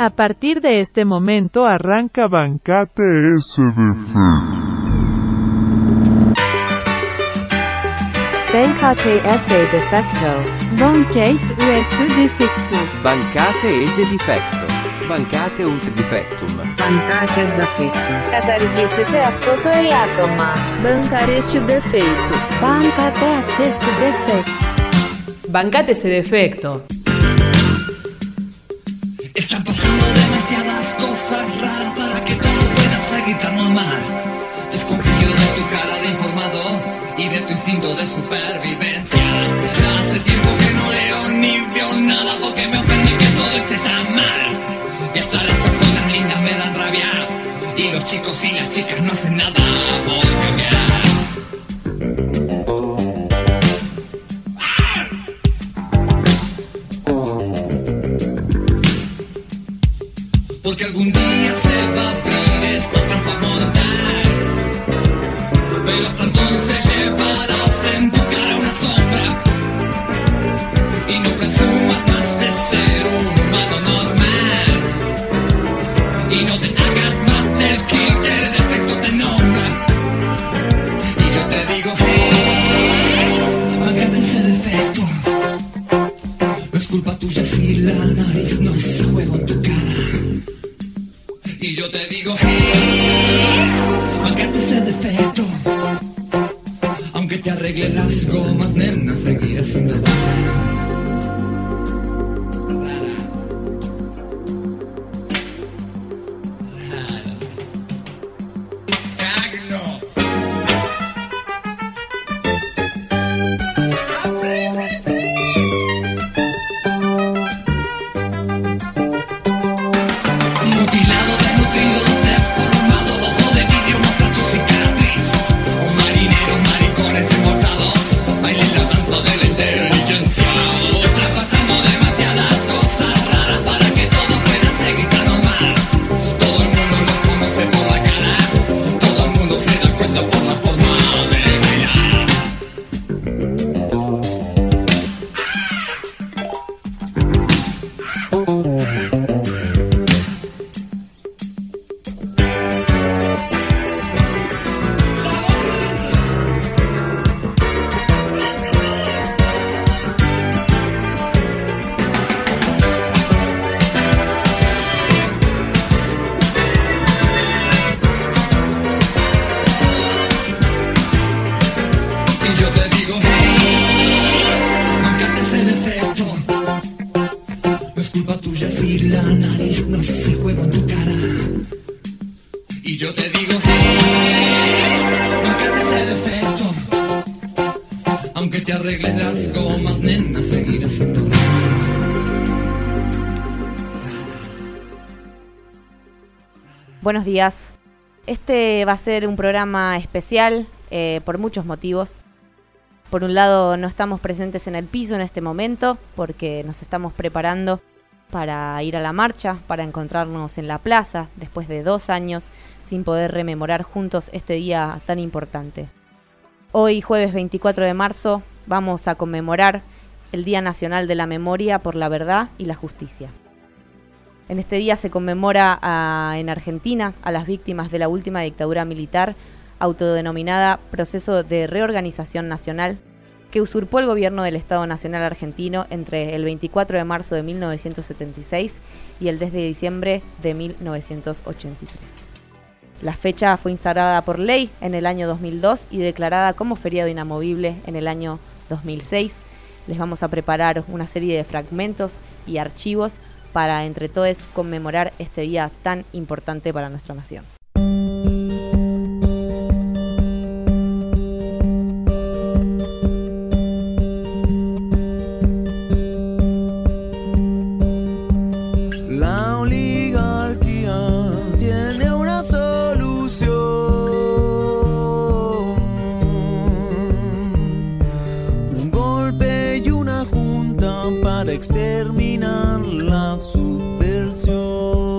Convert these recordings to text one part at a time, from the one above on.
A partir de este momento arranca Bancate SDF. Bancate esse defecto. Bancate US defecto. Bancate ese difetto. Bancate ut defectum. Bancate defecto. Καταργήσετε αυτό το ελάττωμα. Bancare defeito. Bancate acest defect. Bancate ese defecto. Pasando demasiadas cosas raras para que todo pueda seguir tan normal. Desconfío de tu cara de informado y de tu instinto de supervivencia. Hace tiempo que no leo ni veo nada porque me ofende que todo esté tan mal. Y hasta las personas lindas me dan rabia. Y los chicos y las chicas no hacen nada va a ser un programa especial eh, por muchos motivos. Por un lado, no estamos presentes en el piso en este momento porque nos estamos preparando para ir a la marcha, para encontrarnos en la plaza después de dos años sin poder rememorar juntos este día tan importante. Hoy, jueves 24 de marzo, vamos a conmemorar el Día Nacional de la Memoria por la Verdad y la Justicia. En este día se conmemora en Argentina a las víctimas de la última dictadura militar autodenominada Proceso de Reorganización Nacional, que usurpó el gobierno del Estado Nacional Argentino entre el 24 de marzo de 1976 y el 10 de diciembre de 1983. La fecha fue instaurada por ley en el año 2002 y declarada como feriado inamovible en el año 2006. Les vamos a preparar una serie de fragmentos y archivos para entre todos conmemorar este día tan importante para nuestra nación. La soon.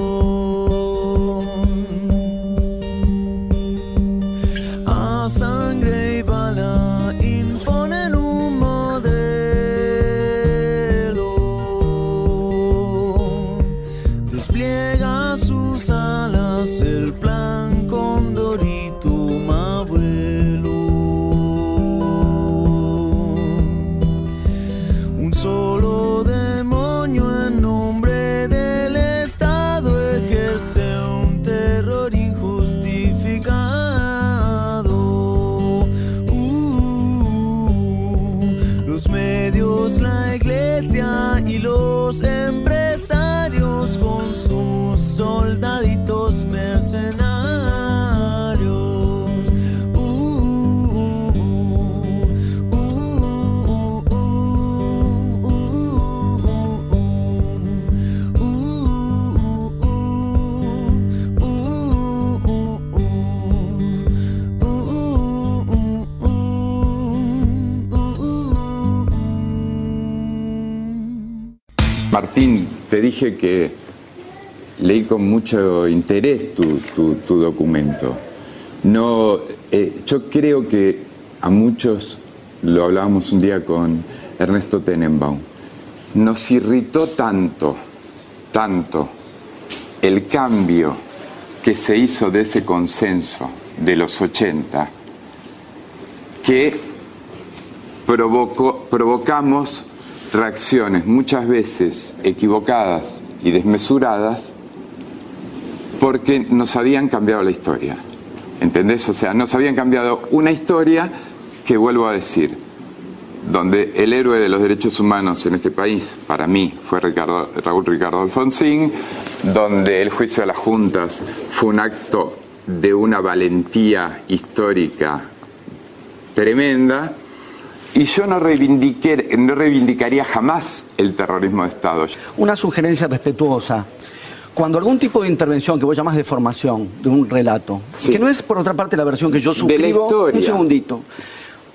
soldaditos mercenarios. Uh, Martín, te dije que leí con mucho interés tu, tu- documento. No, eh, yo creo que a muchos, lo hablábamos un día con Ernesto Tenenbaum, nos irritó tanto, tanto el cambio que se hizo de ese consenso de los 80, que provocó- provocamos reacciones muchas veces equivocadas y desmesuradas porque nos habían cambiado la historia. ¿Entendés? O sea, nos habían cambiado una historia que vuelvo a decir, donde el héroe de los derechos humanos en este país, para mí, fue Raúl Ricardo Alfonsín, donde el juicio de las juntas fue un acto de una valentía histórica tremenda, y yo no, reivindiqué- no reivindicaría jamás el terrorismo de Estado. Una sugerencia respetuosa. Cuando algún tipo de intervención que vos llamás de formación de un relato, Sí. que no es por otra parte la versión que yo De la suscribo, un segundito,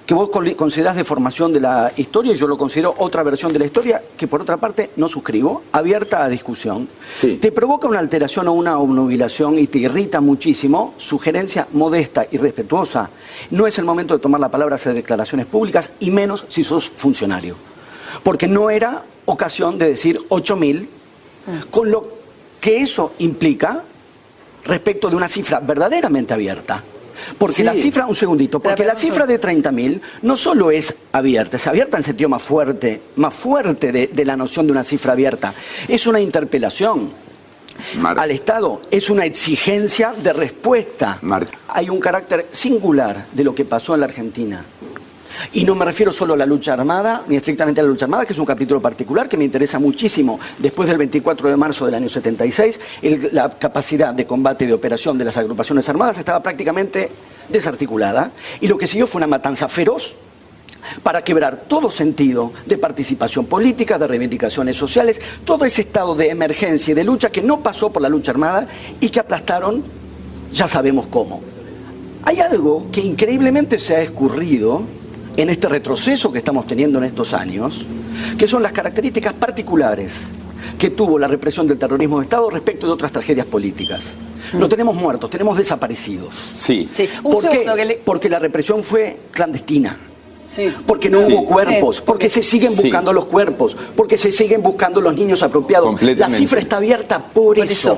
que vos considerás de formación de la historia y yo lo considero otra versión de la historia que por otra parte no suscribo, abierta a discusión, Sí. te provoca una alteración o una obnubilación y te irrita muchísimo, sugerencia modesta y respetuosa, no es el momento de tomar la palabra, hacer declaraciones públicas y menos si sos funcionario. Porque no era ocasión de decir 8.000, con lo que eso implica respecto de una cifra verdaderamente abierta. Porque Sí. la cifra, un segundito, porque la cifra de 30.000 no solo es abierta, es abierta en sentido más fuerte, más fuerte de, de la noción de una cifra abierta. Es una interpelación Mar- al Estado, es una exigencia de respuesta. Mar- Hay un carácter singular de lo que pasó en la Argentina. Y no me refiero solo a la lucha armada, ni estrictamente a la lucha armada, que es un capítulo particular que me interesa muchísimo. Después del 24 de marzo del año 76, el- la capacidad de combate y de operación de las agrupaciones armadas estaba prácticamente desarticulada. Y lo que siguió fue una matanza feroz para quebrar todo sentido de participación política, de reivindicaciones sociales, todo ese estado de emergencia y de lucha que no pasó por la lucha armada y que aplastaron, ya sabemos cómo. Hay algo que increíblemente se ha escurrido en este retroceso que estamos teniendo en estos años, que son las características particulares que tuvo la represión del terrorismo de Estado respecto de otras tragedias políticas. No tenemos muertos, tenemos desaparecidos. Sí. ¿Por qué? le- Porque la represión fue clandestina. Sí. Porque no Sí. hubo cuerpos, porque se siguen Sí. buscando los cuerpos, porque se siguen buscando los niños apropiados. La cifra está abierta por, Por eso. eso.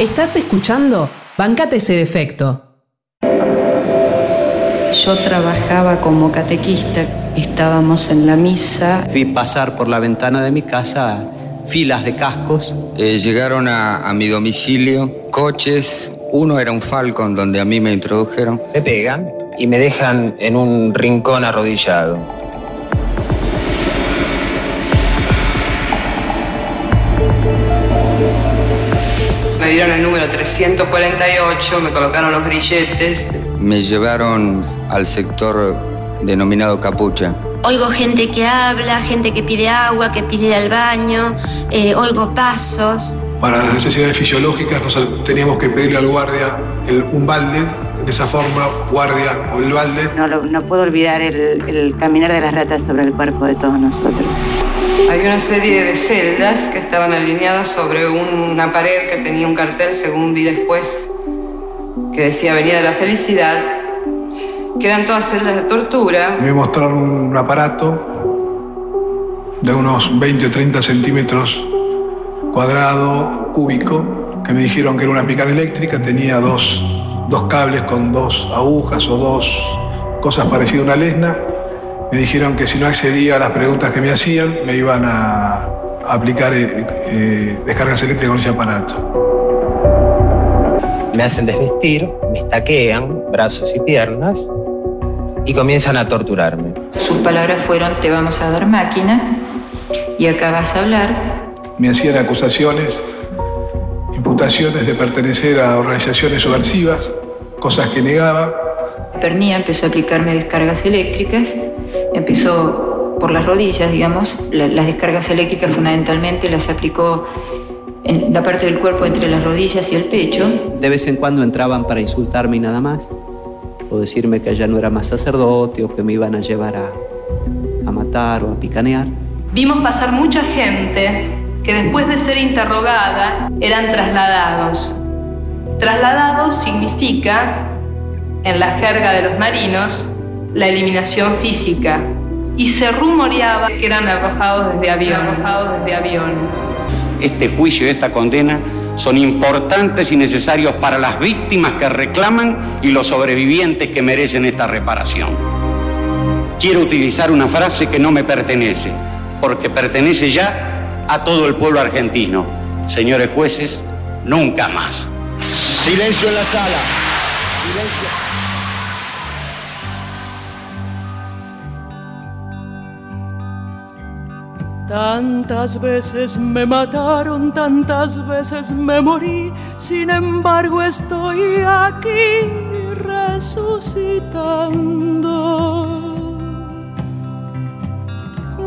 Estás escuchando Bancate ese defecto. Yo trabajaba como catequista, estábamos en la misa. Vi pasar por la ventana de mi casa filas de cascos. Eh, llegaron a, a, mi domicilio coches, uno era un Falcon donde a mí me introdujeron. Me pegan y me dejan en un rincón arrodillado. Dieron el número 348, me colocaron los grilletes. Me llevaron al sector denominado Capucha. Oigo gente que habla, gente que pide agua, que pide ir al baño, eh, oigo pasos. Para las necesidades fisiológicas nos teníamos que pedirle al guardia el, un balde, en esa forma, guardia o el balde. No, no puedo olvidar el, el caminar de las ratas sobre el cuerpo de todos nosotros. Había una serie de celdas que estaban alineadas sobre una pared que tenía un cartel, según vi después, que decía Avenida de la Felicidad, que eran todas celdas de tortura. Me mostraron un aparato de unos 20 o 30 centímetros cuadrado, cúbico, que me dijeron que era una picana eléctrica, tenía dos, dos cables con dos agujas o dos cosas parecidas a una lesna, Me dijeron que si no accedía a las preguntas que me hacían, me iban a, aplicar eh, eh, descargas eléctricas con ese aparato. Me hacen desvestir, me estaquean brazos y piernas y comienzan a torturarme. Sus palabras fueron, te vamos a dar máquina y acá vas a hablar. Me hacían acusaciones, imputaciones de pertenecer a organizaciones subversivas, cosas que negaba. Pernía empezó a aplicarme descargas eléctricas, empezó por las rodillas, digamos, las descargas eléctricas fundamentalmente las aplicó en la parte del cuerpo entre las rodillas y el pecho. De vez en cuando entraban para insultarme y nada más, o decirme que ya no era más sacerdote o que me iban a llevar a, a matar o a picanear. Vimos pasar mucha gente que después de ser interrogada eran trasladados. Trasladados significa, en la jerga de los marinos, la eliminación física. Y se rumoreaba que eran arrojados desde aviones. Arrojados desde aviones. Este juicio y esta condena son importantes y necesarios para las víctimas que reclaman y los sobrevivientes que merecen esta reparación. Quiero utilizar una frase que no me pertenece, porque pertenece ya a todo el pueblo argentino. Señores jueces, nunca más. Silencio en la sala. Silencio. Tantas veces me mataron, tantas veces me morí, sin embargo estoy aquí resucitando.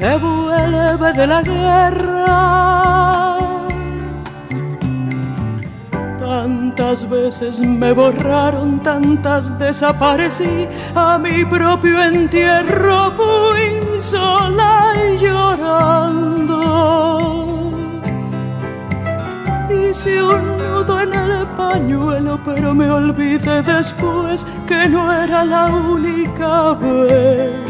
que vuelve de la guerra. Tantas veces me borraron, tantas desaparecí, a mi propio entierro fui sola y llorando. Hice un nudo en el pañuelo, pero me olvidé después que no era la única vez.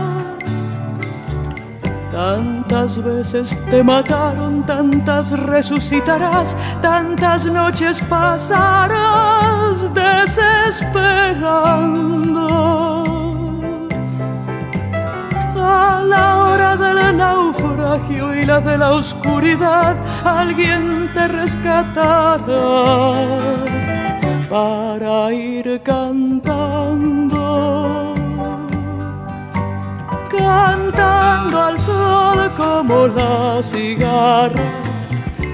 Tantas veces te mataron, tantas resucitarás, tantas noches pasarás desesperando. A la hora del naufragio y la de la oscuridad, alguien te rescatará para ir cantando, cantando al sol como la cigarra.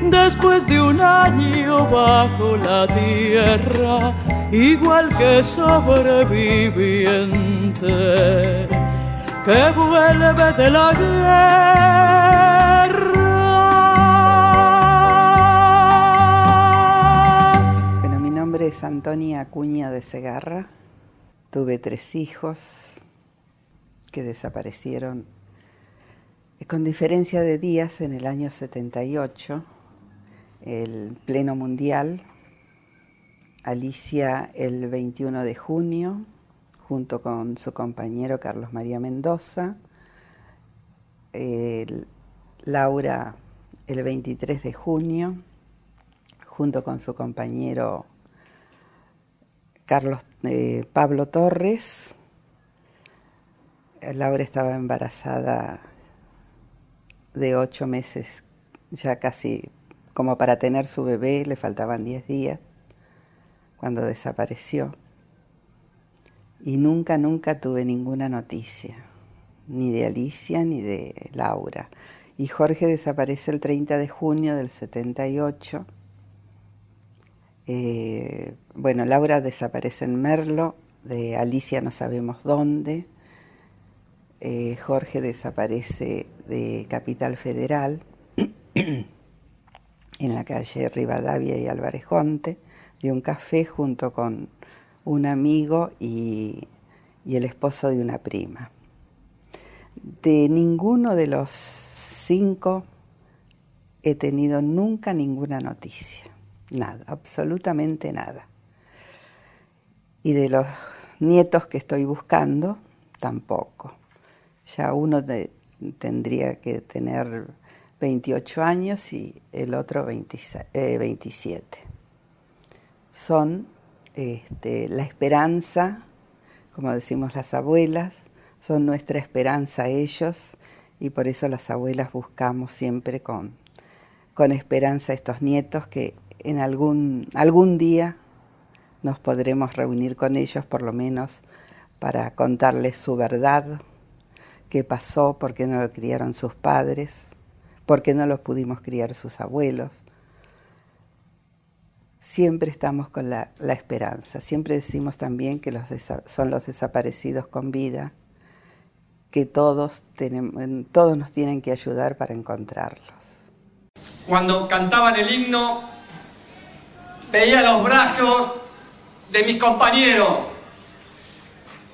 Después de un año bajo la tierra, igual que sobreviviente que vuelve de la guerra. Bueno, mi nombre es Antonia Acuña de Segarra. Tuve tres hijos que desaparecieron con diferencia de días en el año 78, el pleno mundial, Alicia el 21 de junio, junto con su compañero Carlos María Mendoza, Laura el 23 de junio, junto con su compañero Carlos eh, Pablo Torres. Laura estaba embarazada de ocho meses, ya casi como para tener su bebé, le faltaban diez días cuando desapareció y nunca, nunca tuve ninguna noticia, ni de Alicia ni de Laura. Y Jorge desaparece el 30 de junio del 78. Eh, bueno, Laura desaparece en Merlo, de Alicia no sabemos dónde. Eh, Jorge desaparece de Capital Federal, en la calle Rivadavia y Álvarez Jonte, de un café junto con un amigo y el esposo de una prima. De ninguno de los cinco he tenido nunca ninguna noticia, nada, absolutamente nada. Y de los nietos que estoy buscando, tampoco. Ya uno tendría que tener 28 años y el otro 27. Eh, Son este, la esperanza, como decimos las abuelas, son nuestra esperanza ellos y por eso las abuelas buscamos siempre con, con esperanza estos nietos que en algún, algún día nos podremos reunir con ellos por lo menos para contarles su verdad, qué pasó, por qué no lo criaron sus padres, por qué no los pudimos criar sus abuelos. Siempre estamos con la, esperanza, siempre decimos también que los son los desaparecidos con vida, que todos, todos nos tienen que ayudar para encontrarlos. Cuando cantaban el himno, veía los brazos de mis compañeros,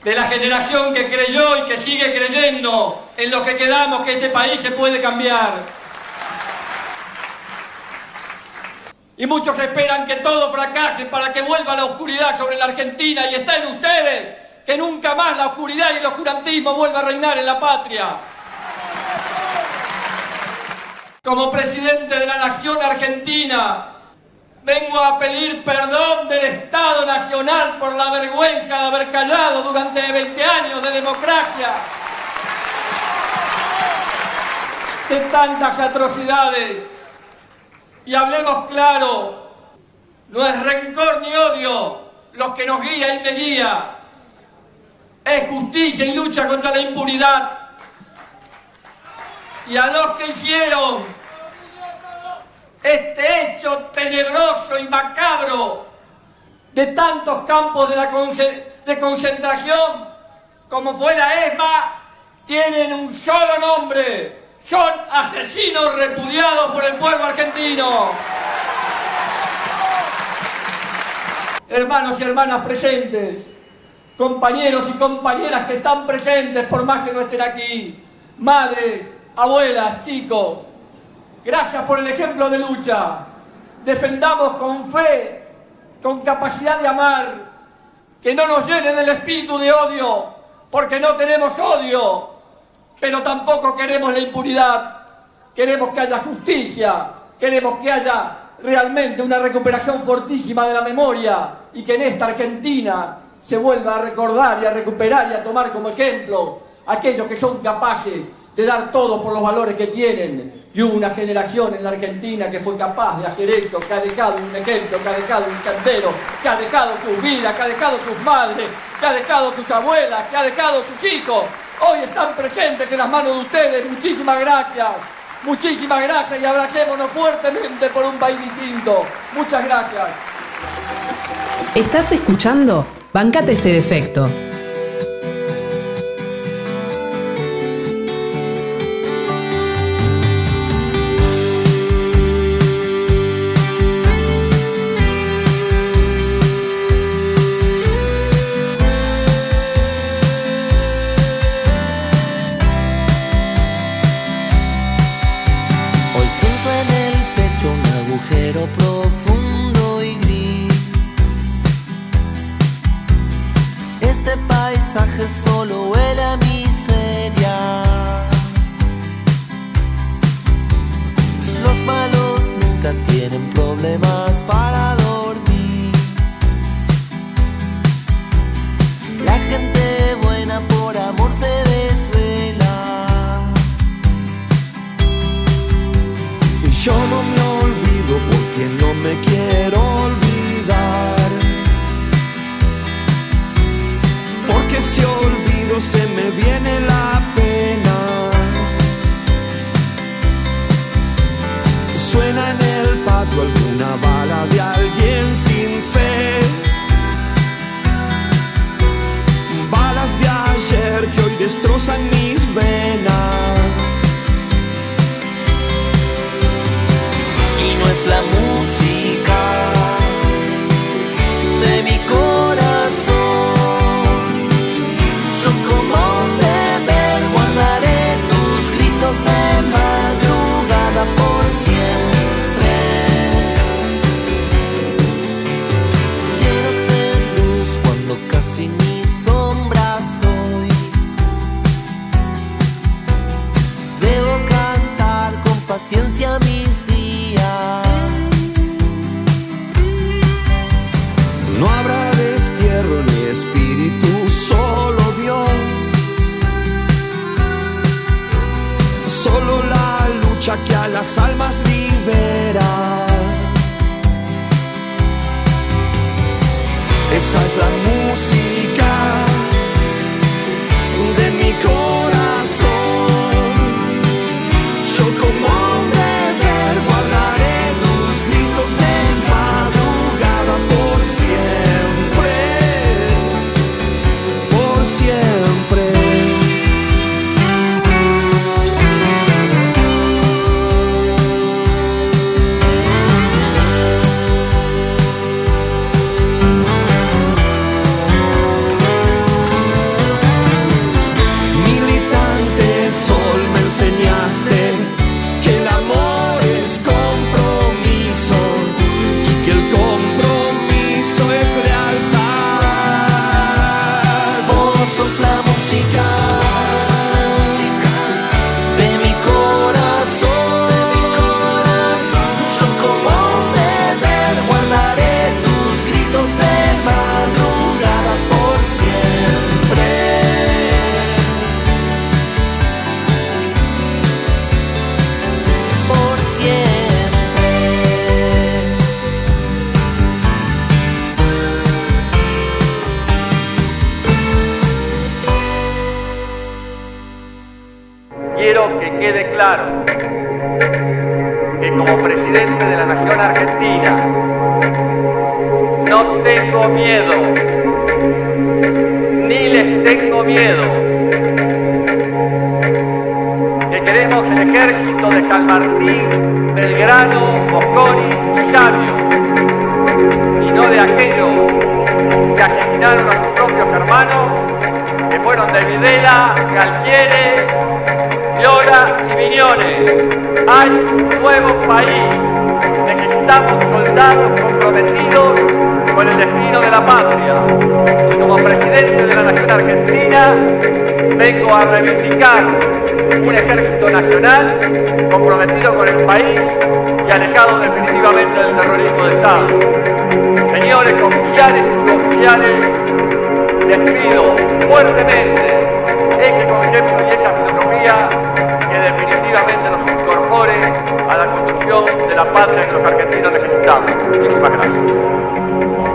de la generación que creyó y que sigue creyendo en lo que quedamos, que este país se puede cambiar. Y muchos esperan que todo fracase para que vuelva la oscuridad sobre la Argentina y está en ustedes que nunca más la oscuridad y el oscurantismo vuelva a reinar en la patria. Como presidente de la Nación Argentina, vengo a pedir perdón del Estado Nacional por la vergüenza de haber callado durante 20 años de democracia, de tantas atrocidades. Y hablemos claro, no es rencor ni odio los que nos guía y me guía, es justicia y lucha contra la impunidad. Y a los que hicieron este hecho tenebroso y macabro de tantos campos de, concentración como fue la ESMA, tienen un solo nombre. Son asesinos repudiados por el pueblo argentino. Hermanos y hermanas presentes, compañeros y compañeras que están presentes por más que no estén aquí, madres, abuelas, chicos, gracias por el ejemplo de lucha. Defendamos con fe, con capacidad de amar, que no nos llenen el espíritu de odio, porque no tenemos odio, pero tampoco queremos la impunidad. Queremos que haya justicia, queremos que haya realmente una recuperación fortísima de la memoria y que en esta Argentina se vuelva a recordar y a recuperar y a tomar como ejemplo aquellos que son capaces de dar todo por los valores que tienen. Y hubo una generación en la Argentina que fue capaz de hacer eso, que ha dejado un ejemplo, que ha dejado un cantero, que ha dejado sus vidas, que ha dejado sus madres, que ha dejado sus abuelas, que ha dejado sus hijos. Hoy están presentes en las manos de ustedes. Muchísimas gracias. Muchísimas gracias y abracémonos fuertemente por un país distinto. Muchas gracias. ¿Estás escuchando? Bancate ese defecto. solo el amigo. Oficiales y suboficiales, les pido fuertemente ese concepto y esa filosofía que definitivamente nos incorpore a la construcción de la patria que los argentinos necesitamos. Muchísimas gracias.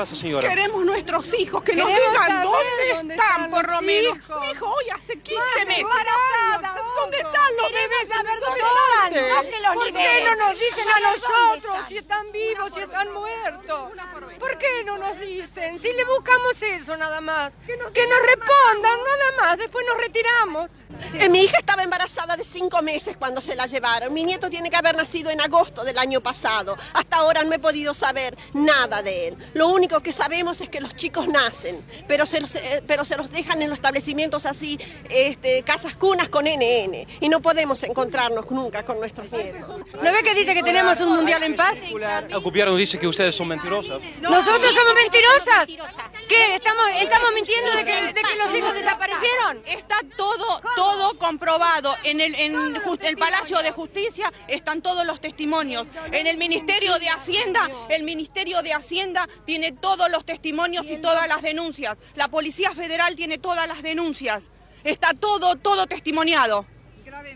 ¿Qué pasa, señora? Queremos nuestros hijos, que nos digan dónde, dónde están, están por lo menos. Mi hijo hoy hace 15 Madre, meses. embarazadas, ¿Dónde están los bebés? saber dónde están, no que los ¿Por qué no nos dicen a nosotros están. si están vivos, si están muertos? ¿Por qué no nos dicen? Si le buscamos eso nada más. Que nos, respondan nada más, después nos retiramos. Eh, Mi hija estaba embarazada de cinco meses cuando se la llevaron. Mi nieto tiene que haber nacido en agosto del año pasado. Hasta ahora no he podido saber nada de él. Lo único que sabemos es que los chicos nacen, pero se los, eh, pero se los dejan en los establecimientos así, este, casas cunas con NN. Y no podemos encontrarnos nunca con nuestros nietos. ¿No ve que dice que tenemos un mundial en paz? El gobierno dice que ustedes son mentirosas. ¿Nosotros somos mentirosas? ¿Qué? ¿Estamos, estamos mintiendo de que, de que los hijos desaparecieron? Está todo, todo comprobado. En el, en just- el Palacio de Justicia están todos los testimonios. En el Ministerio de Hacienda, el Ministerio de Hacienda tiene todos los testimonios y todas las denuncias. La Policía Federal tiene todas las denuncias. Está todo, todo testimoniado.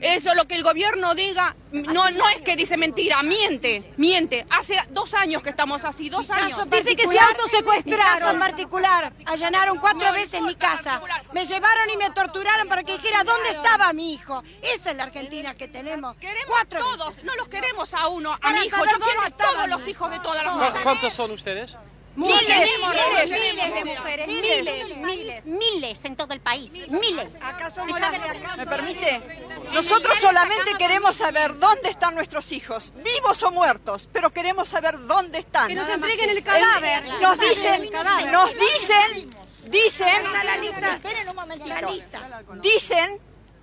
Eso lo que el gobierno diga, no, no es que dice mentira, miente, miente. Hace dos años que estamos así, dos años. Dice que se autosecuestraron. en particular. Allanaron cuatro veces mi casa. Me llevaron y me torturaron para que dijera dónde estaba mi hijo. Esa es la Argentina que tenemos. Queremos Cuatro todos, veces. no los queremos a uno, a mi hijo. Yo quiero a todos los hijos de todas las ¿Cu- mujeres. ¿Cuántos son ustedes? Miles, Miles, miles, miles, miles miles de mujeres. Miles, miles, miles en todo el país, miles. Acá somos ¿Me las sabe de lo que acá. son? ¿Me permite? Nosotros solamente queremos saber dónde están nuestros hijos, vivos o muertos, pero queremos saber dónde están. Que nos entreguen el cadáver. Nos dicen, nos dicen, dicen, lista. dicen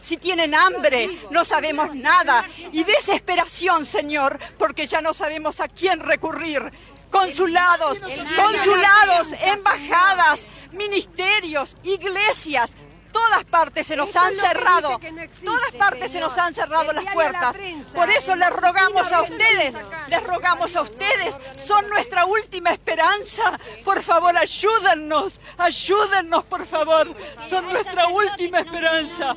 si tienen hambre, no sabemos nada. Y desesperación, Señor, porque ya no sabemos a quién recurrir. Consulados, consulados, embajadas, ministerios, iglesias, todas partes se nos han cerrado, todas partes se nos han cerrado las puertas. Por eso les rogamos a ustedes, les rogamos a ustedes, son nuestra última esperanza. Por favor, ayúdennos, ayúdennos, por favor, son nuestra última esperanza.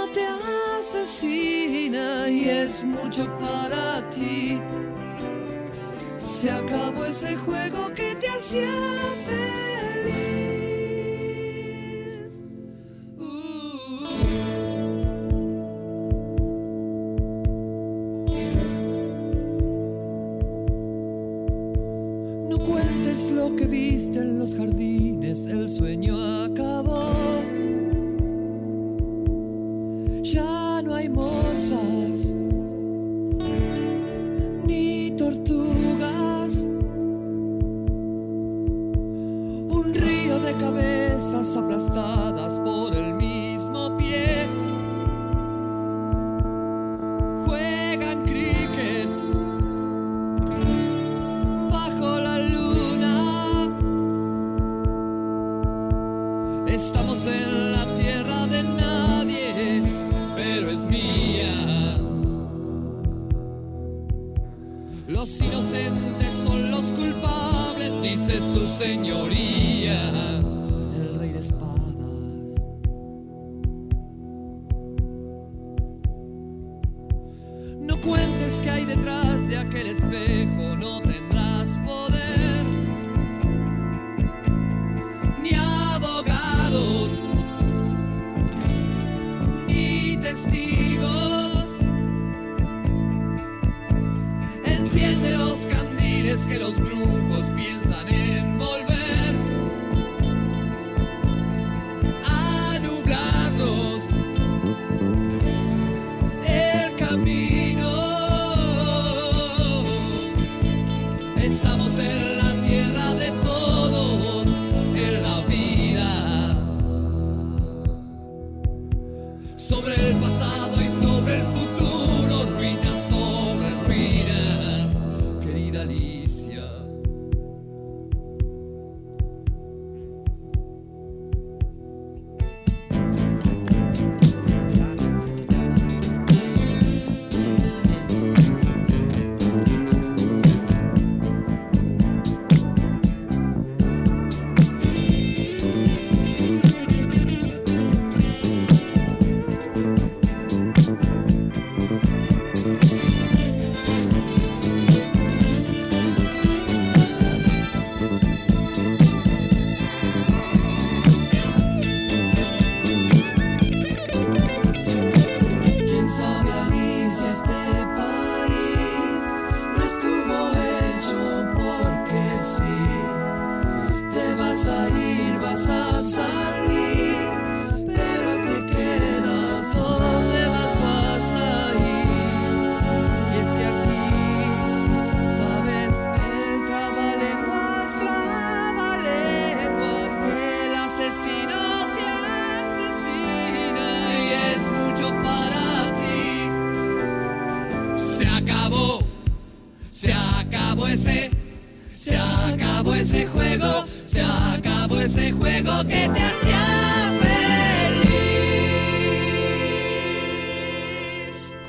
asesina y es mucho para ti. Se acabó ese juego que te hacía feliz.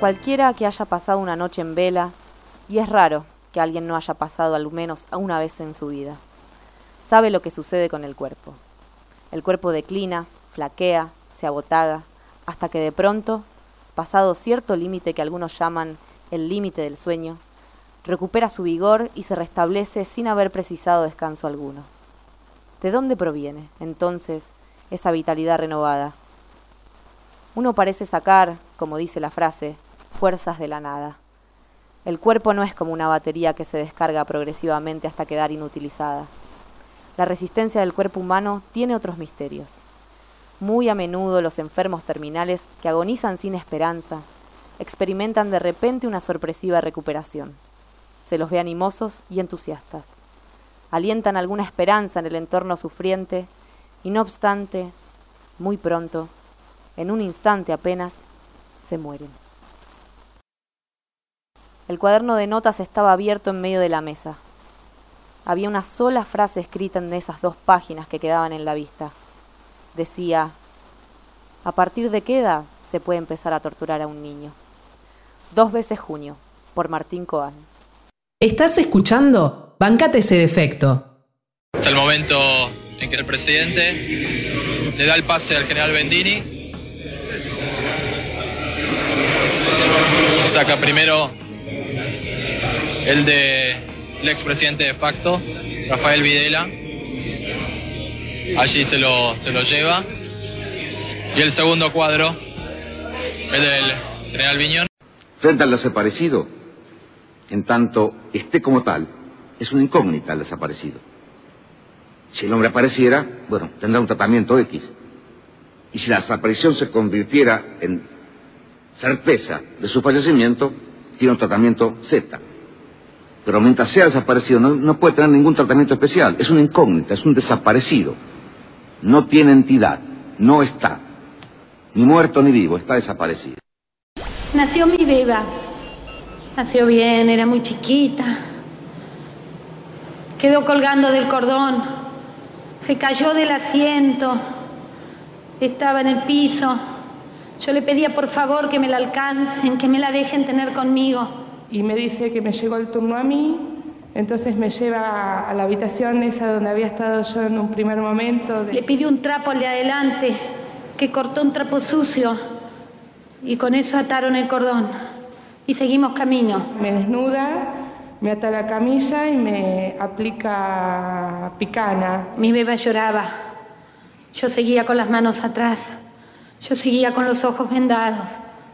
Cualquiera que haya pasado una noche en vela, y es raro que alguien no haya pasado al menos una vez en su vida, sabe lo que sucede con el cuerpo. El cuerpo declina, flaquea, se abotaga, hasta que de pronto, pasado cierto límite que algunos llaman el límite del sueño, recupera su vigor y se restablece sin haber precisado descanso alguno. ¿De dónde proviene, entonces, esa vitalidad renovada? Uno parece sacar, como dice la frase, fuerzas de la nada. El cuerpo no es como una batería que se descarga progresivamente hasta quedar inutilizada. La resistencia del cuerpo humano tiene otros misterios. Muy a menudo los enfermos terminales que agonizan sin esperanza experimentan de repente una sorpresiva recuperación. Se los ve animosos y entusiastas. Alientan alguna esperanza en el entorno sufriente y no obstante, muy pronto, en un instante apenas, se mueren. El cuaderno de notas estaba abierto en medio de la mesa. Había una sola frase escrita en esas dos páginas que quedaban en la vista. Decía, ¿a partir de qué edad se puede empezar a torturar a un niño? Dos veces junio, por Martín Coan. ¿Estás escuchando? Bancate ese defecto. Es el momento en que el presidente le da el pase al general Bendini. Saca primero el de el expresidente de facto, Rafael Videla. Allí se lo, se lo lleva. Y el segundo cuadro, el del general Viñón. Frente al desaparecido, en tanto esté como tal, es una incógnita el desaparecido. Si el hombre apareciera, bueno, tendrá un tratamiento X. Y si la desaparición se convirtiera en certeza de su fallecimiento, tiene un tratamiento Z. Pero mientras sea desaparecido, no, puede tener ningún tratamiento especial. Es una incógnita, es un desaparecido. No tiene entidad, no está. Ni muerto ni vivo, está desaparecido. Nació mi beba. Nació bien, era muy chiquita. Quedó colgando del cordón. Se cayó del asiento. Estaba en el piso. Yo le pedía por favor que me la alcancen, que me la dejen tener conmigo. Y me dice que me llegó el turno a mí, entonces me lleva a la habitación esa donde había estado yo en un primer momento. Le pidió un trapo al de adelante, que cortó un trapo sucio, y con eso ataron el cordón. Y seguimos camino. Me desnuda, me ata la camisa y me aplica picana. Mi beba lloraba. Yo seguía con las manos atrás. Yo seguía con los ojos vendados.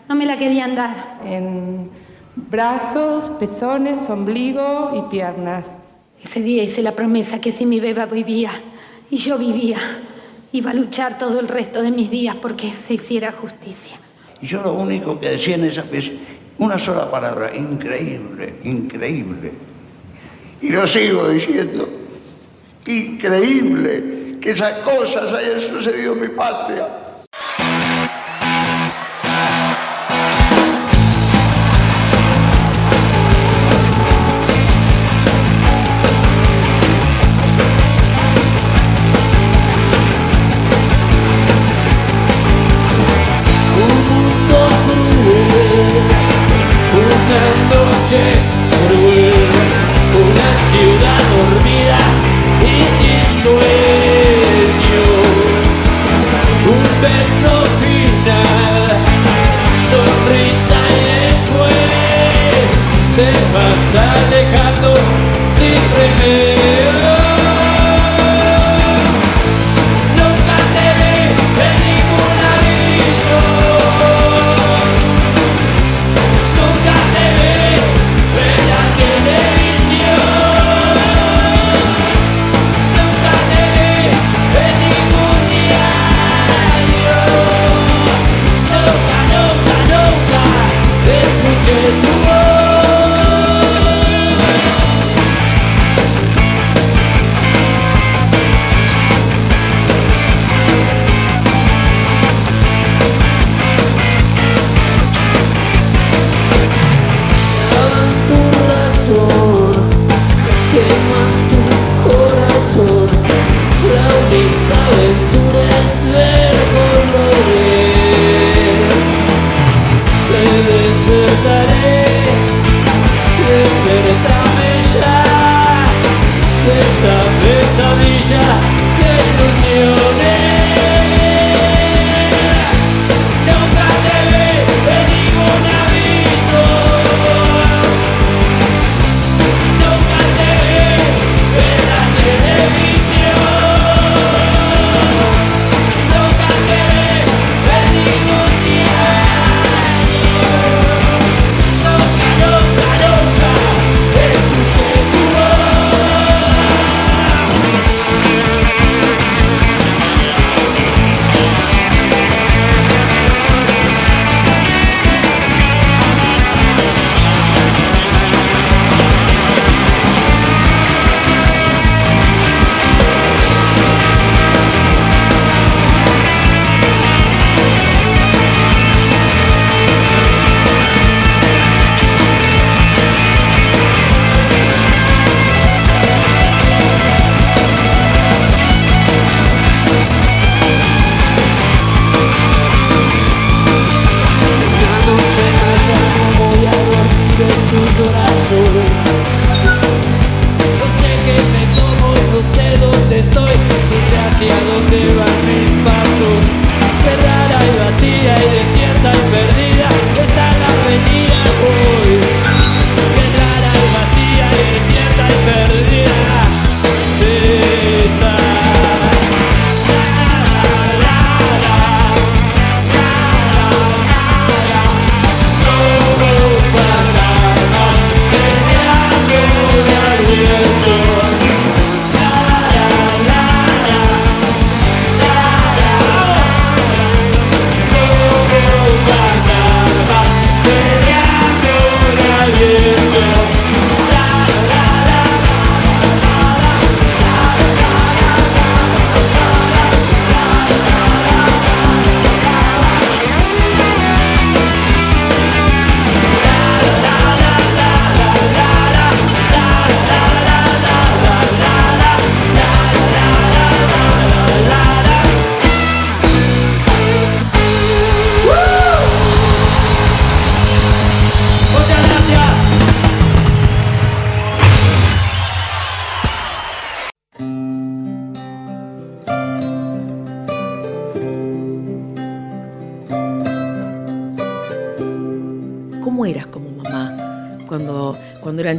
No me la querían dar. En brazos, pezones, ombligo y piernas. Ese día hice la promesa que si mi beba vivía y yo vivía, iba a luchar todo el resto de mis días porque se hiciera justicia. Y yo lo único que decía en esa vez, una sola palabra, increíble, increíble. Y lo sigo diciendo, increíble que esas cosas hayan sucedido en mi patria.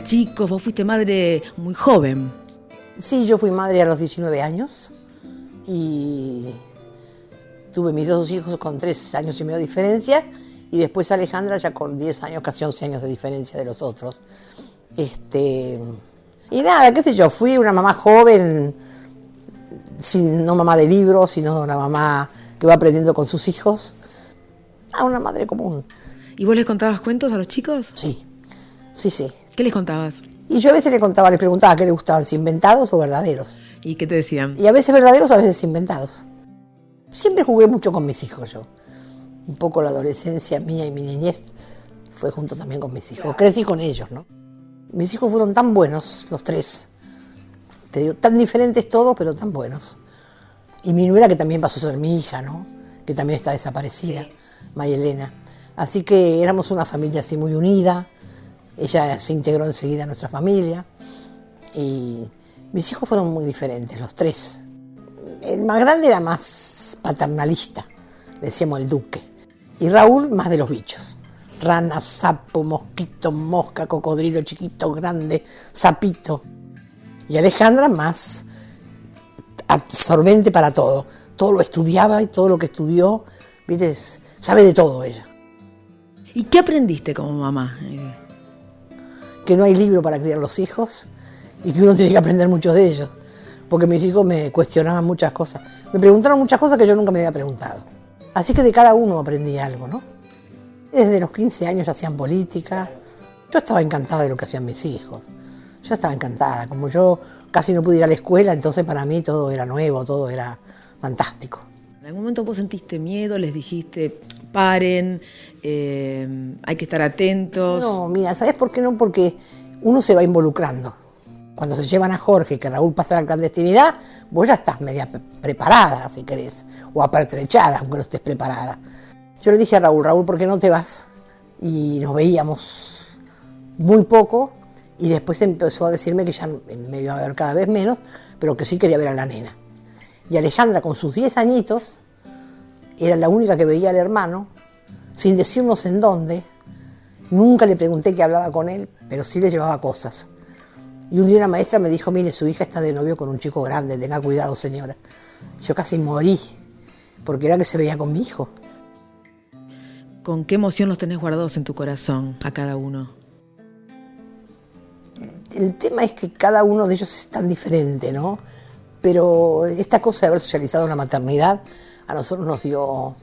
Chicos, vos fuiste madre muy joven. Sí, yo fui madre a los 19 años y tuve mis dos hijos con tres años y medio de diferencia y después Alejandra ya con 10 años, casi 11 años de diferencia de los otros. Este, y nada, qué sé yo, fui una mamá joven, sin, no mamá de libros, sino una mamá que va aprendiendo con sus hijos. a una madre común. ¿Y vos les contabas cuentos a los chicos? Sí, sí, sí. ¿Qué les contabas? Y yo a veces le contaba, les preguntaba qué les gustaban, si inventados o verdaderos. ¿Y qué te decían? Y a veces verdaderos, a veces inventados. Siempre jugué mucho con mis hijos yo. Un poco la adolescencia mía y mi niñez fue junto también con mis hijos. Crecí con ellos, ¿no? Mis hijos fueron tan buenos, los tres. Te digo, tan diferentes todos, pero tan buenos. Y mi nuera, que también pasó a ser mi hija, ¿no? Que también está desaparecida, Maya Elena. Así que éramos una familia así muy unida. Ella se integró enseguida a nuestra familia. Y mis hijos fueron muy diferentes, los tres. El más grande era más paternalista, le decíamos el duque. Y Raúl más de los bichos. Rana, sapo, mosquito, mosca, cocodrilo chiquito, grande, sapito. Y Alejandra más absorbente para todo. Todo lo estudiaba y todo lo que estudió, ¿viste? sabe de todo ella. ¿Y qué aprendiste como mamá? Que no hay libro para criar los hijos y que uno tiene que aprender mucho de ellos. Porque mis hijos me cuestionaban muchas cosas. Me preguntaron muchas cosas que yo nunca me había preguntado. Así que de cada uno aprendí algo, ¿no? Desde los 15 años ya hacían política. Yo estaba encantada de lo que hacían mis hijos. Yo estaba encantada. Como yo casi no pude ir a la escuela, entonces para mí todo era nuevo, todo era fantástico. ¿En algún momento vos sentiste miedo? ¿Les dijiste, paren, eh, hay que estar atentos? No, mira, ¿sabes por qué no? Porque uno se va involucrando. Cuando se llevan a Jorge, que Raúl pasa a la clandestinidad, vos ya estás media preparada, si querés, o apertrechada, aunque no estés preparada. Yo le dije a Raúl, Raúl, ¿por qué no te vas? Y nos veíamos muy poco, y después empezó a decirme que ya me iba a ver cada vez menos, pero que sí quería ver a la nena. Y Alejandra, con sus 10 añitos, era la única que veía al hermano, sin decirnos en dónde. Nunca le pregunté qué hablaba con él, pero sí le llevaba cosas. Y un día una maestra me dijo, mire, su hija está de novio con un chico grande, tenga cuidado señora. Yo casi morí, porque era que se veía con mi hijo. ¿Con qué emoción los tenés guardados en tu corazón a cada uno? El tema es que cada uno de ellos es tan diferente, ¿no? Pero esta cosa de haber socializado la maternidad a nosotros nos dio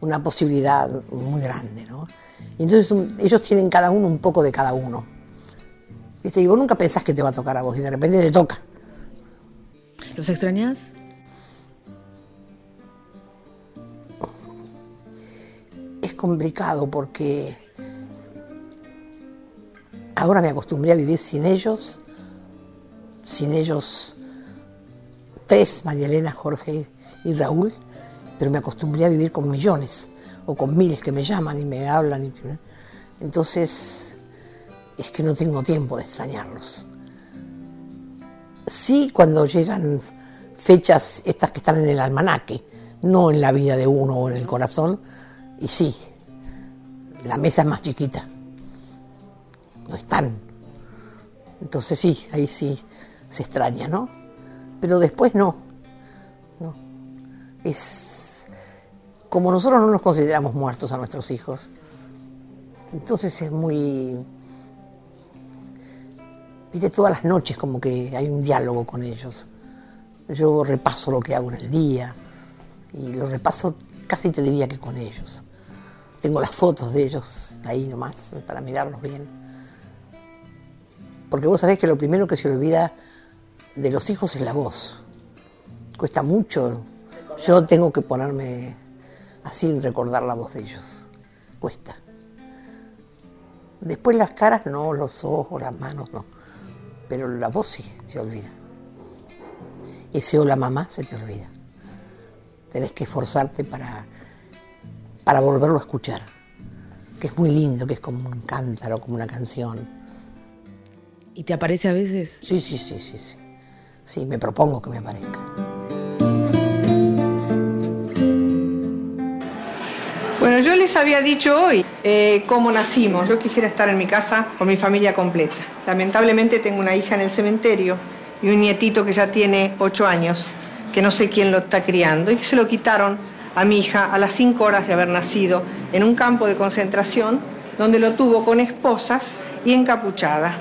una posibilidad muy grande, ¿no? Y entonces ellos tienen cada uno un poco de cada uno. ¿Viste? Y vos nunca pensás que te va a tocar a vos y de repente te toca. ¿Los extrañás? Es complicado porque ahora me acostumbré a vivir sin ellos, sin ellos tres, María Elena, Jorge y Raúl, pero me acostumbré a vivir con millones o con miles que me llaman y me hablan. Entonces, es que no tengo tiempo de extrañarlos. Sí, cuando llegan fechas estas que están en el almanaque, no en la vida de uno o en el corazón, y sí, la mesa es más chiquita, no están. Entonces sí, ahí sí se extraña, ¿no? Pero después no. no. Es como nosotros no nos consideramos muertos a nuestros hijos. Entonces es muy viste, todas las noches como que hay un diálogo con ellos. Yo repaso lo que hago en el día y lo repaso casi te diría que con ellos. Tengo las fotos de ellos ahí nomás para mirarlos bien. Porque vos sabés que lo primero que se olvida de los hijos es la voz. Cuesta mucho. Yo tengo que ponerme así en recordar la voz de ellos. Cuesta. Después las caras no, los ojos, las manos no pero la voz sí se olvida. Ese hola mamá se te olvida. Tenés que esforzarte para, para volverlo a escuchar, que es muy lindo, que es como un cántaro, como una canción. ¿Y te aparece a veces? Sí, sí, sí, sí, sí. Sí, me propongo que me aparezca. Bueno, yo les había dicho hoy eh, cómo nacimos. Yo quisiera estar en mi casa con mi familia completa. Lamentablemente tengo una hija en el cementerio y un nietito que ya tiene ocho años, que no sé quién lo está criando, y que se lo quitaron a mi hija a las cinco horas de haber nacido en un campo de concentración donde lo tuvo con esposas y encapuchada.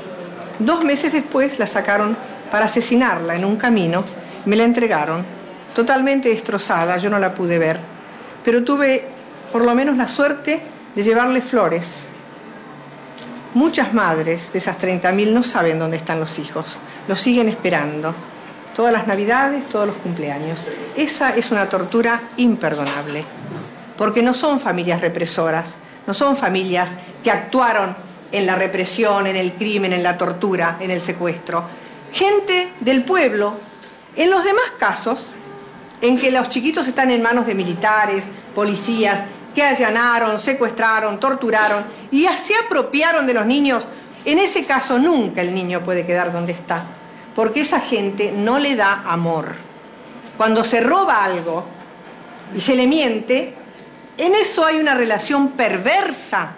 Dos meses después la sacaron para asesinarla en un camino, me la entregaron, totalmente destrozada, yo no la pude ver, pero tuve por lo menos la suerte de llevarle flores. Muchas madres de esas 30.000 no saben dónde están los hijos, los siguen esperando. Todas las navidades, todos los cumpleaños. Esa es una tortura imperdonable, porque no son familias represoras, no son familias que actuaron en la represión, en el crimen, en la tortura, en el secuestro. Gente del pueblo. En los demás casos, en que los chiquitos están en manos de militares, policías, que allanaron, secuestraron, torturaron y se apropiaron de los niños, en ese caso nunca el niño puede quedar donde está, porque esa gente no le da amor. Cuando se roba algo y se le miente, en eso hay una relación perversa,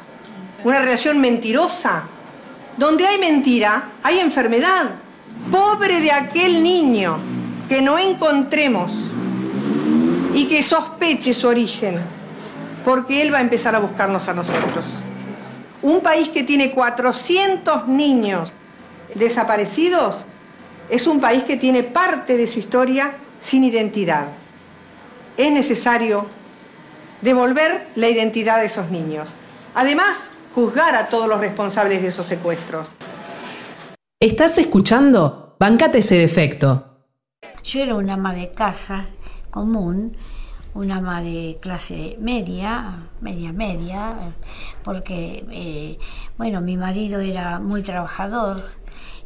una relación mentirosa. Donde hay mentira, hay enfermedad. Pobre de aquel niño que no encontremos y que sospeche su origen, porque él va a empezar a buscarnos a nosotros. Un país que tiene 400 niños desaparecidos es un país que tiene parte de su historia sin identidad. Es necesario devolver la identidad de esos niños. Además, juzgar a todos los responsables de esos secuestros. ¿Estás escuchando? Bancate ese defecto. Yo era una ama de casa común, una ama de clase media, media media, porque, eh, bueno, mi marido era muy trabajador,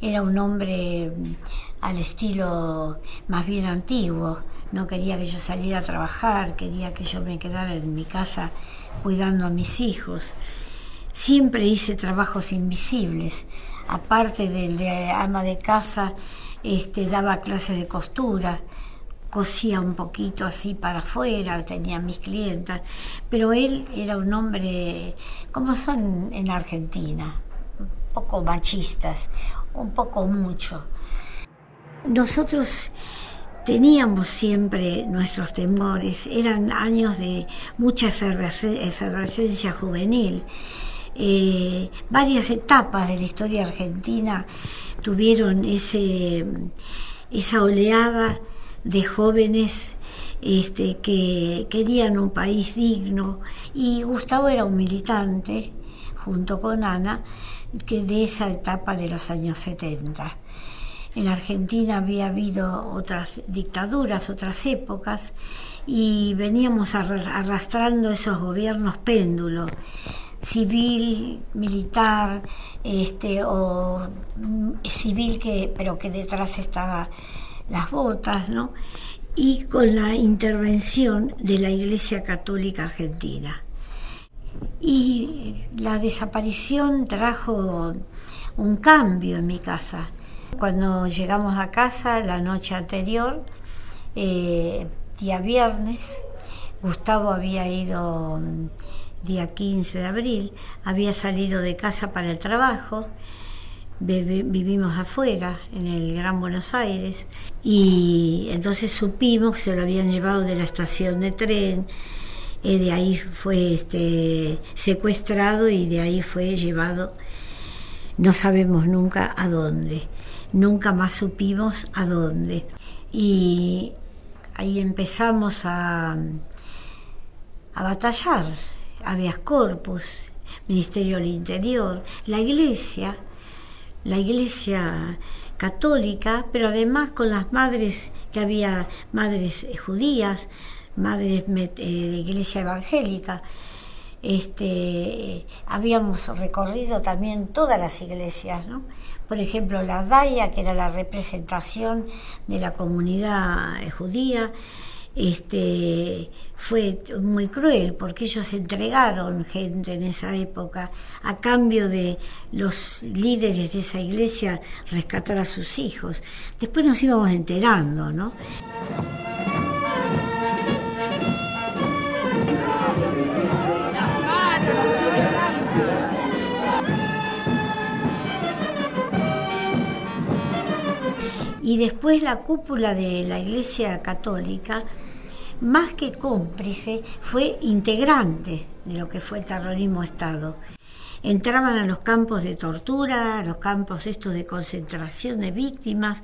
era un hombre mm, al estilo más bien antiguo, no quería que yo saliera a trabajar, quería que yo me quedara en mi casa cuidando a mis hijos. Siempre hice trabajos invisibles, aparte del de ama de casa, este, daba clases de costura, cosía un poquito así para afuera, tenía mis clientas, pero él era un hombre, como son en Argentina, un poco machistas, un poco mucho. Nosotros teníamos siempre nuestros temores, eran años de mucha efervescencia juvenil. Eh, varias etapas de la historia argentina tuvieron ese, esa oleada de jóvenes este, que querían un país digno y Gustavo era un militante junto con Ana que de esa etapa de los años 70. En Argentina había habido otras dictaduras, otras épocas, y veníamos arrastrando esos gobiernos péndulos, civil, militar, este, o mm, civil que, pero que detrás estaba las botas, ¿no? Y con la intervención de la Iglesia Católica Argentina. Y la desaparición trajo un cambio en mi casa cuando llegamos a casa la noche anterior, eh, día viernes, Gustavo había ido mm, día 15 de abril, había salido de casa para el trabajo, vivimos afuera, en el Gran Buenos Aires, y entonces supimos que se lo habían llevado de la estación de tren, eh, de ahí fue este, secuestrado y de ahí fue llevado, no sabemos nunca a dónde nunca más supimos a dónde. Y ahí empezamos a, a batallar, habeas corpus, Ministerio del Interior, la iglesia, la iglesia católica, pero además con las madres, que había madres judías, madres eh, de iglesia evangélica, este, habíamos recorrido también todas las iglesias, ¿no? Por ejemplo, la Daya, que era la representación de la comunidad judía, este, fue muy cruel porque ellos entregaron gente en esa época a cambio de los líderes de esa iglesia rescatar a sus hijos. Después nos íbamos enterando, ¿no? Y después la cúpula de la Iglesia Católica más que cómplice, fue integrante de lo que fue el terrorismo Estado. Entraban a los campos de tortura, a los campos estos de concentración de víctimas,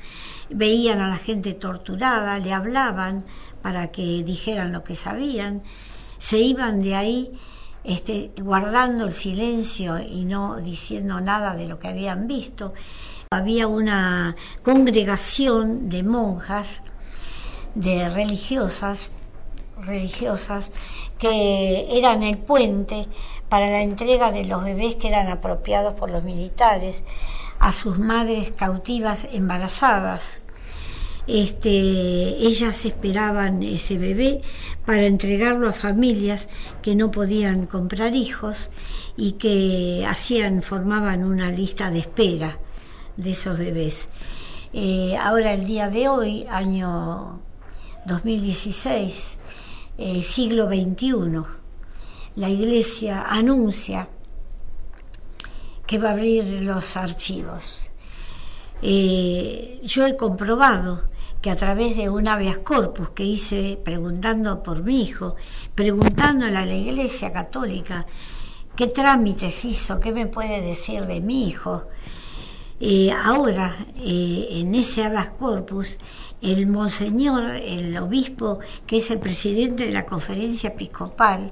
veían a la gente torturada, le hablaban para que dijeran lo que sabían, se iban de ahí este, guardando el silencio y no diciendo nada de lo que habían visto. Había una congregación de monjas, de religiosas, religiosas que eran el puente para la entrega de los bebés que eran apropiados por los militares a sus madres cautivas embarazadas. Este, ellas esperaban ese bebé para entregarlo a familias que no podían comprar hijos y que hacían, formaban una lista de espera de esos bebés. Eh, ahora el día de hoy, año 2016, eh, siglo XXI, la Iglesia anuncia que va a abrir los archivos. Eh, yo he comprobado que a través de un habeas corpus que hice preguntando por mi hijo, preguntándole a la Iglesia Católica qué trámites hizo, qué me puede decir de mi hijo, eh, ahora en ese habeas corpus el monseñor, el obispo, que es el presidente de la conferencia episcopal,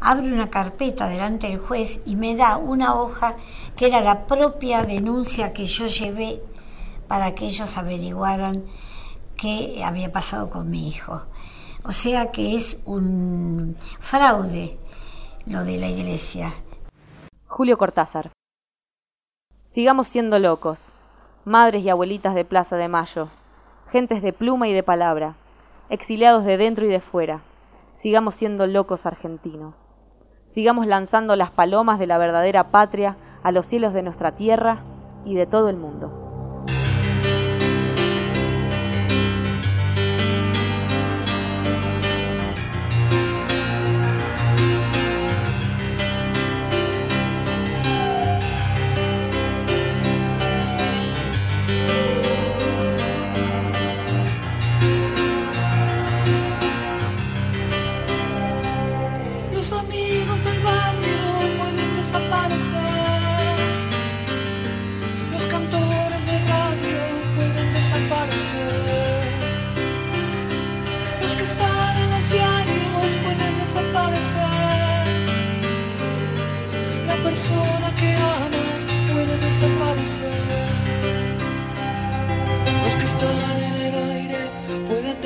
abre una carpeta delante del juez y me da una hoja que era la propia denuncia que yo llevé para que ellos averiguaran qué había pasado con mi hijo. O sea que es un fraude lo de la iglesia. Julio Cortázar. Sigamos siendo locos, madres y abuelitas de Plaza de Mayo, gentes de pluma y de palabra, exiliados de dentro y de fuera. Sigamos siendo locos argentinos. Sigamos lanzando las palomas de la verdadera patria a los cielos de nuestra tierra y de todo el mundo.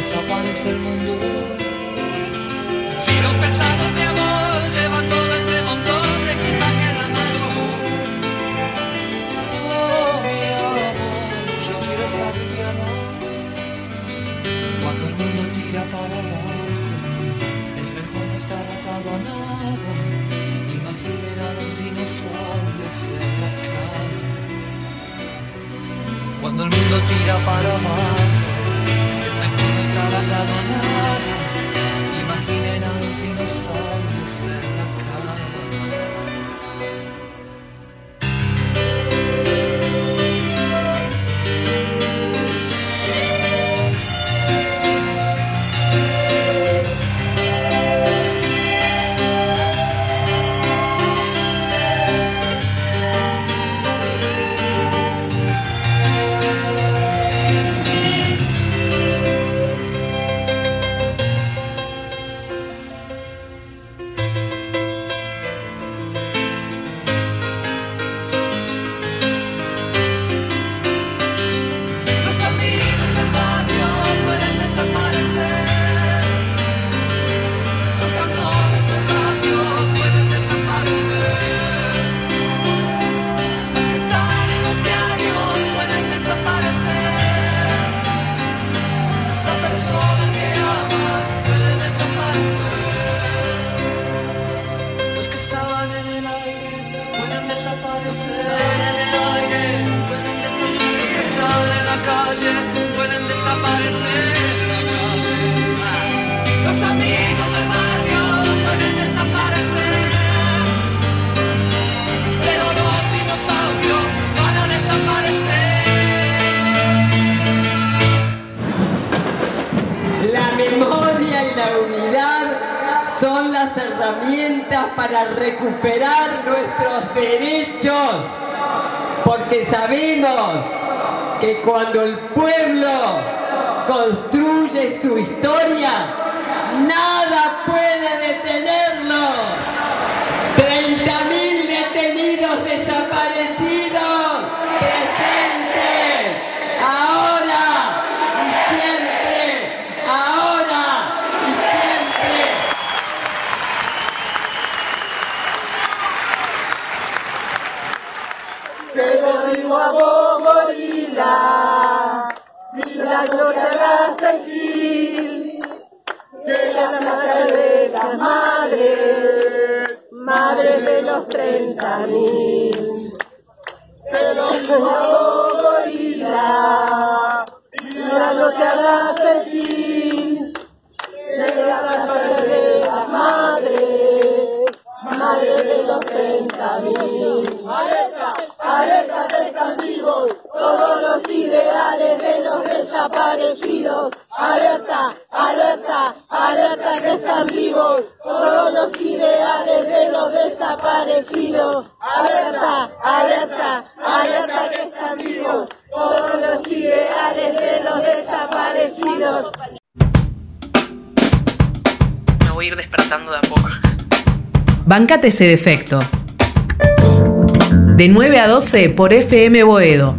Desaparece el mundo. Si los pesados, mi amor, llevan todo ese montón de equipaje en la mano. Oh, mi amor, yo quiero estar liviano. Cuando el mundo tira para abajo, es mejor no estar atado a nada. Imaginen a los dinosaurios en la cama. Cuando el mundo tira para abajo, a herramientas para recuperar nuestros derechos, porque sabemos que cuando el pueblo construye su historia, nada puede detenerlo. Gorila, milagro que el gil, que la plaza de las madres, madre de los treinta mil. A vos, gorila, milagro que el gil, que la plaza de las madres, madre de los treinta mil. Alerta, alerta están vivos todos los ideales de los desaparecidos. Alerta, alerta, alerta que están vivos todos los ideales de los desaparecidos. Alerta, alerta, alerta que están vivos todos los ideales de los desaparecidos. Me voy a ir despertando de a poco. Bancate ese defecto. De 9 a 12 por FM Boedo